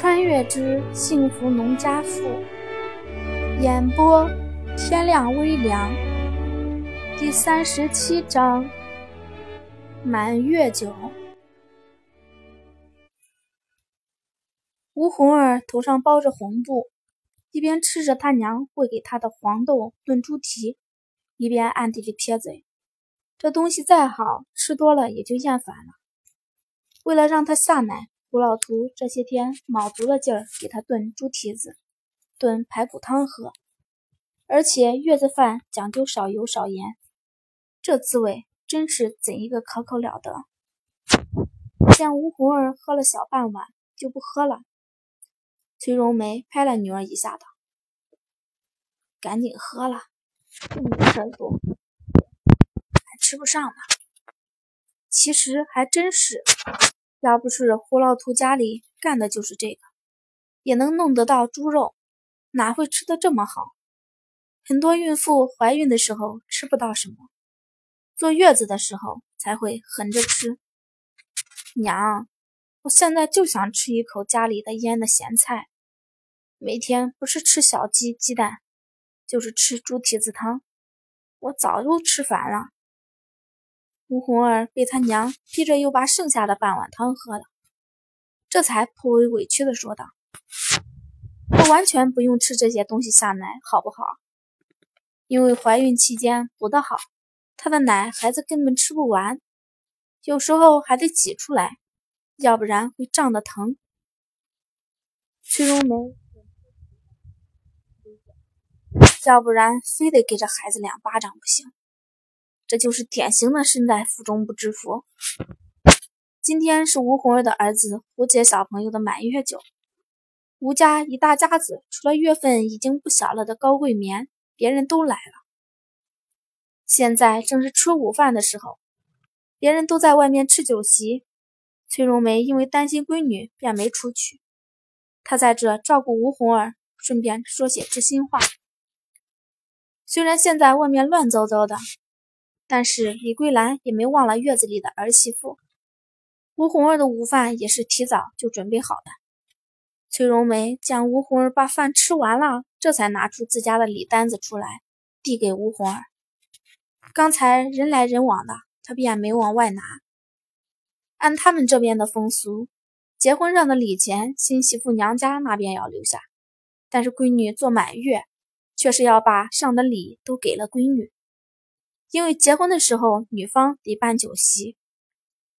穿越之幸福农家妇，演播天亮微凉，第三十七章满月酒。吴红儿头上包着红布，一边吃着他娘喂给他的黄豆炖猪蹄，一边暗地里撇嘴：这东西再好吃多了也就厌烦了。为了让他下奶。胡老图这些天卯足了劲儿给他炖猪蹄子、炖排骨汤喝，而且月子饭讲究少油少盐，这滋味真是怎一个可口了得！见吴红儿喝了小半碗就不喝了，崔荣梅拍了女儿一下道：“赶紧喝了，这么事多，还吃不上呢。”其实还真是。要不是胡老图家里干的就是这个，也能弄得到猪肉，哪会吃的这么好？很多孕妇怀孕的时候吃不到什么，坐月子的时候才会横着吃。娘，我现在就想吃一口家里的腌的咸菜，每天不是吃小鸡鸡蛋，就是吃猪蹄子汤，我早就吃烦了。吴红儿被他娘逼着又把剩下的半碗汤喝了，这才颇为委屈的说道：“我完全不用吃这些东西下奶，好不好？因为怀孕期间补得好，她的奶孩子根本吃不完，有时候还得挤出来，要不然会胀得疼。”崔荣梅，要不然非得给这孩子两巴掌不行。这就是典型的身在福中不知福。今天是吴红儿的儿子胡杰小朋友的满月酒，吴家一大家子，除了月份已经不小了的高桂棉，别人都来了。现在正是吃午饭的时候，别人都在外面吃酒席，崔荣梅因为担心闺女，便没出去。她在这照顾吴红儿，顺便说些知心话。虽然现在外面乱糟糟的。但是李桂兰也没忘了月子里的儿媳妇，吴红儿的午饭也是提早就准备好的。崔荣梅见吴红儿把饭吃完了，这才拿出自家的礼单子出来，递给吴红儿。刚才人来人往的，她便没往外拿。按他们这边的风俗，结婚上的礼钱，新媳妇娘家那边要留下，但是闺女做满月，却是要把上的礼都给了闺女。因为结婚的时候，女方得办酒席，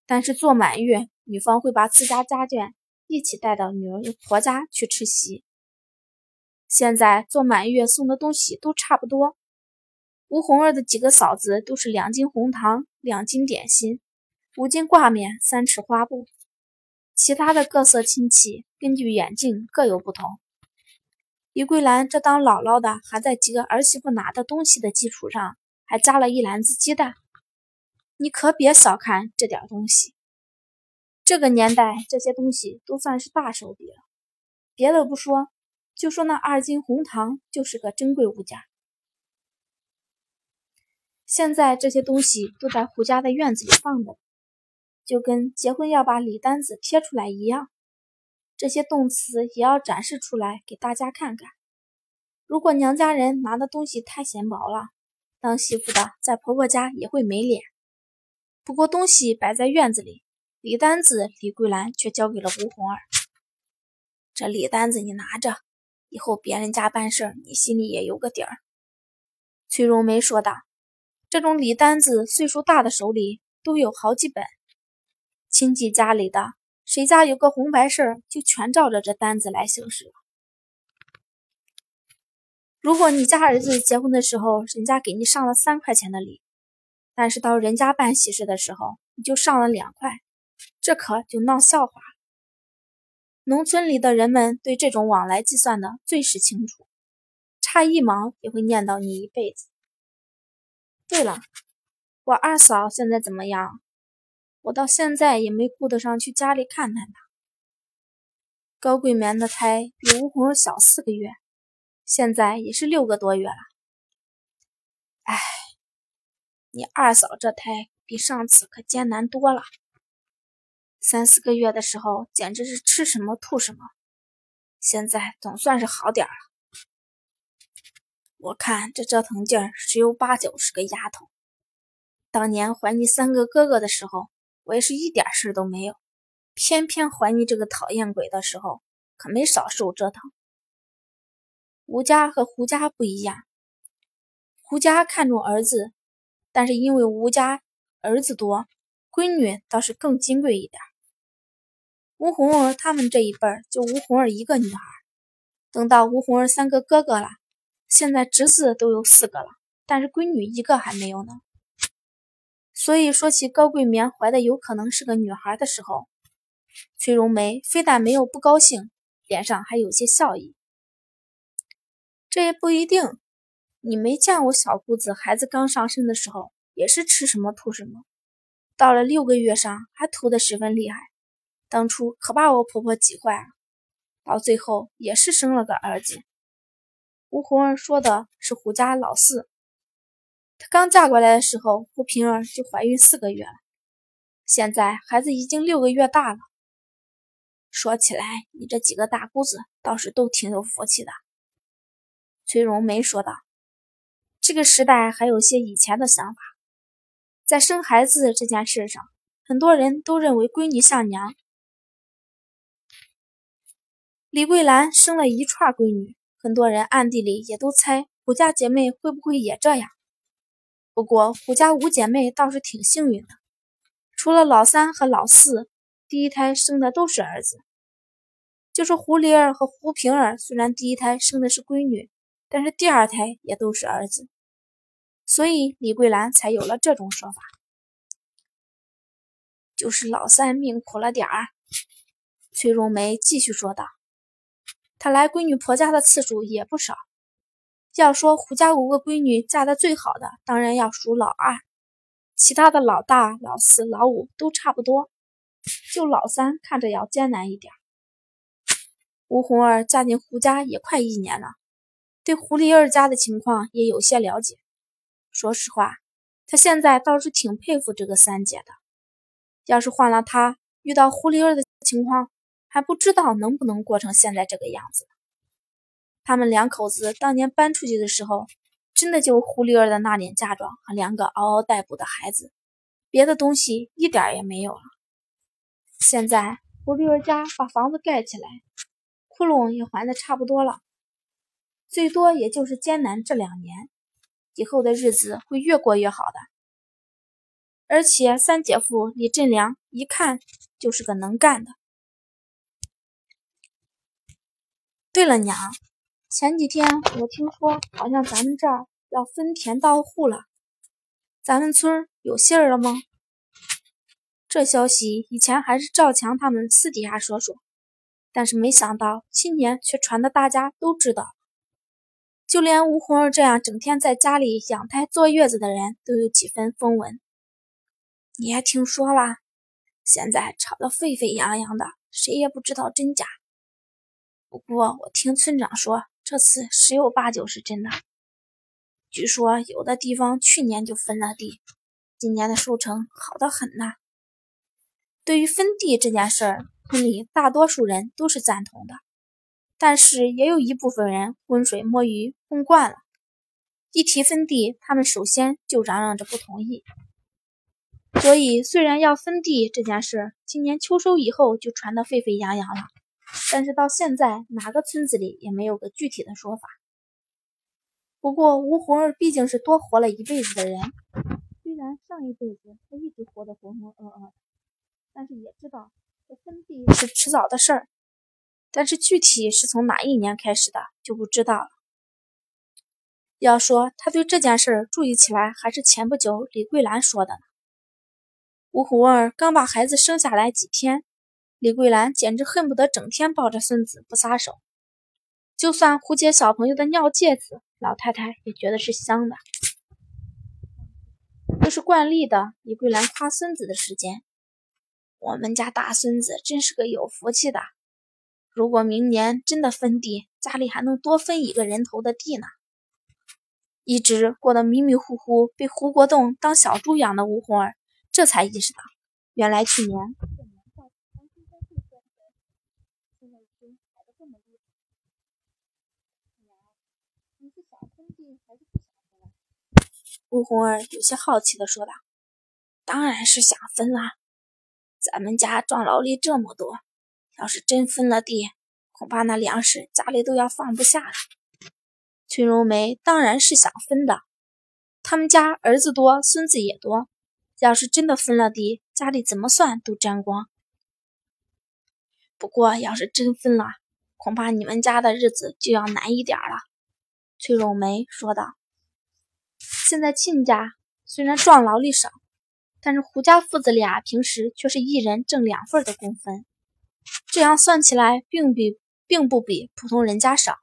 但是做满月，女方会把自家家眷一起带到女儿婆家去吃席。现在做满月送的东西都差不多，吴红儿的几个嫂子都是两斤红糖、两斤点心、五斤挂面、三尺花布，其他的各色亲戚根据远近各有不同。于桂兰这当姥姥的，还在几个儿媳妇拿的东西的基础上。还加了一篮子鸡蛋，你可别小看这点东西。这个年代，这些东西都算是大手笔了。别的不说，就说那二斤红糖就是个珍贵物件。现在这些东西都在胡家的院子里放着，就跟结婚要把礼单子贴出来一样。这些动词也要展示出来给大家看看。如果娘家人拿的东西太显薄了，当媳妇的在婆婆家也会没脸。不过东西摆在院子里，礼单子李桂兰却交给了吴红儿。这礼单子你拿着，以后别人家办事你心里也有个底儿。崔荣梅说道：“这种礼单子，岁数大的手里都有好几本。亲戚家里的，谁家有个红白事儿就全照着这单子来行事了。”如果你家儿子结婚的时候，人家给你上了三块钱的礼，但是到人家办喜事的时候，你就上了两块，这可就闹笑话。农村里的人们对这种往来计算的最是清楚，差一毛也会念叨你一辈子。对了，我二嫂现在怎么样？我到现在也没顾得上去家里看看她。高桂棉的胎比吴红小四个月。现在也是六个多月了，哎，你二嫂这胎比上次可艰难多了。三四个月的时候，简直是吃什么吐什么，现在总算是好点了。我看这折腾劲儿，十有八九是个丫头。当年怀你三个哥哥的时候，我也是一点事都没有，偏偏怀你这个讨厌鬼的时候，可没少受折腾。吴家和胡家不一样，胡家看重儿子，但是因为吴家儿子多，闺女倒是更金贵一点。吴红儿他们这一辈儿就吴红儿一个女儿，等到吴红儿三个哥哥了。现在侄子都有四个了，但是闺女一个还没有呢。所以说起高桂棉怀的有可能是个女孩的时候，崔荣梅非但没有不高兴，脸上还有些笑意。这也不一定，你没见我小姑子孩子刚上身的时候，也是吃什么吐什么，到了六个月上还吐得十分厉害，当初可把我婆婆急坏了，到最后也是生了个儿子。吴红儿说的是胡家老四，她刚嫁过来的时候，胡平儿就怀孕四个月了，现在孩子已经六个月大了。说起来，你这几个大姑子倒是都挺有福气的。崔荣梅说道：“这个时代还有些以前的想法，在生孩子这件事上，很多人都认为闺女像娘。李桂兰生了一串闺女。”很多人暗地里也都猜胡家姐妹会不会也这样。不过胡家五姐妹倒是挺幸运的，除了老三和老四，第一胎生的都是儿子。就是胡丽儿和胡平儿，虽然第一胎生的是闺女，但是第二胎也都是儿子，所以李桂兰才有了这种说法。就是老三命苦了点儿。崔荣梅继续说道。他来闺女婆家的次数也不少。要说胡家五个闺女嫁的最好的，当然要数老二，其他的老大、老四、老五都差不多，就老三看着要艰难一点。吴红儿嫁进胡家也快一年了，对胡丽儿家的情况也有些了解。说实话，她现在倒是挺佩服这个三姐的。要是换了她，遇到胡丽儿的情况。还不知道能不能过成现在这个样子。他们两口子当年搬出去的时候，真的就胡丽儿的那点嫁妆和两个嗷嗷待哺的孩子，别的东西一点也没有了。现在胡丽儿家把房子盖起来，窟窿也还的差不多了，最多也就是艰难这两年，以后的日子会越过越好的。而且三姐夫李振良一看就是个能干的。对了，娘，前几天我听说好像咱们这儿要分田到户了，咱们村有信儿了吗？这消息以前还是赵强他们私底下说说，但是没想到今年却传的大家都知道，就连吴红儿这样整天在家里养胎坐月子的人都有几分风闻。你也听说了？现在吵得沸沸扬扬的，谁也不知道真假。不过我听村长说，这次十有八九是真的。据说有的地方去年就分了地，今年的收成好得很呐。对于分地这件事儿，村里大多数人都是赞同的，但是也有一部分人浑水摸鱼混惯了，一提分地，他们首先就嚷嚷着不同意。所以虽然要分地这件事，今年秋收以后就传得沸沸扬扬了。但是到现在，哪个村子里也没有个具体的说法。不过吴红儿毕竟是多活了一辈子的人，虽然上一辈子他一直活得浑浑噩噩的，但是也知道这分地是迟早的事儿。但是具体是从哪一年开始的就不知道了。要说他对这件事儿注意起来，还是前不久李桂兰说的呢。吴红儿刚把孩子生下来几天。李桂兰简直恨不得整天抱着孙子不撒手，就算胡姐小朋友的尿介子，老太太也觉得是香的。这是惯例的，李桂兰夸孙子的时间。我们家大孙子真是个有福气的，如果明年真的分地，家里还能多分一个人头的地呢。一直过得迷迷糊糊，被胡国栋当小猪养的吴红儿这才意识到，原来去年。吴红儿有些好奇的说道，当然是想分啦，咱们家壮劳力这么多。要是真分了地，恐怕那粮食家里都要放不下了。”崔荣梅当然是想分的，他们家儿子多，孙子也多，要是真的分了地，家里怎么算都沾光。不过，要是真分了，恐怕你们家的日子就要难一点了。”崔荣梅说道。现在亲家虽然壮劳力少，但是胡家父子俩平时却是一人挣两份的工分，这样算起来，并比并不比普通人家少。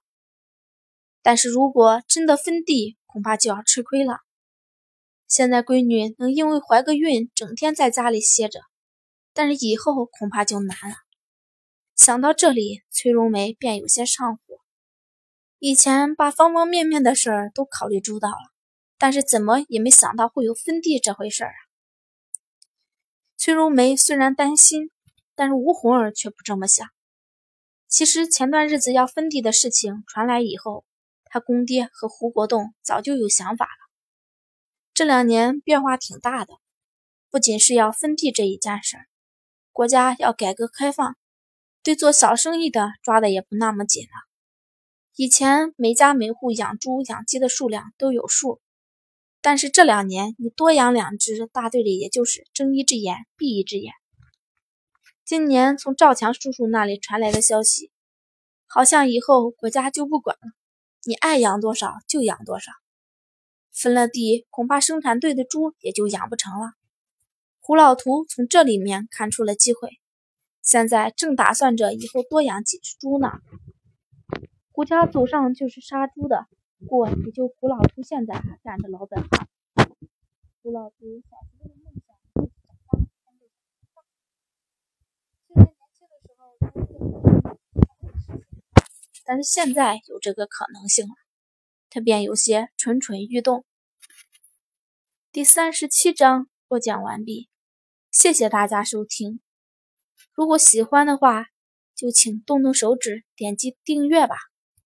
但是如果真的分地，恐怕就要吃亏了。现在闺女能因为怀个孕，整天在家里歇着，但是以后恐怕就难了。想到这里，崔荣梅便有些上火。以前把方方面面的事儿都考虑周到了。但是怎么也没想到会有分地这回事儿啊！崔荣梅虽然担心，但是吴红儿却不这么想。其实前段日子要分地的事情传来以后，他公爹和胡国栋早就有想法了。这两年变化挺大的，不仅是要分地这一件事，国家要改革开放，对做小生意的抓的也不那么紧了。以前每家每户养猪养鸡的数量都有数。但是这两年，你多养两只，大队里也就是睁一只眼闭一只眼。今年从赵强叔叔那里传来的消息，好像以后国家就不管了，你爱养多少就养多少。分了地，恐怕生产队的猪也就养不成了。胡老图从这里面看出了机会，现在正打算着以后多养几只猪呢。胡家祖上就是杀猪的。不过，也就胡老图现在还干着老本行。胡老图小时候的梦想就是长大当个虽然年轻的时候但是现在有这个可能性了，他便有些蠢蠢欲动。第三十七章播讲完毕，谢谢大家收听。如果喜欢的话，就请动动手指点击订阅吧。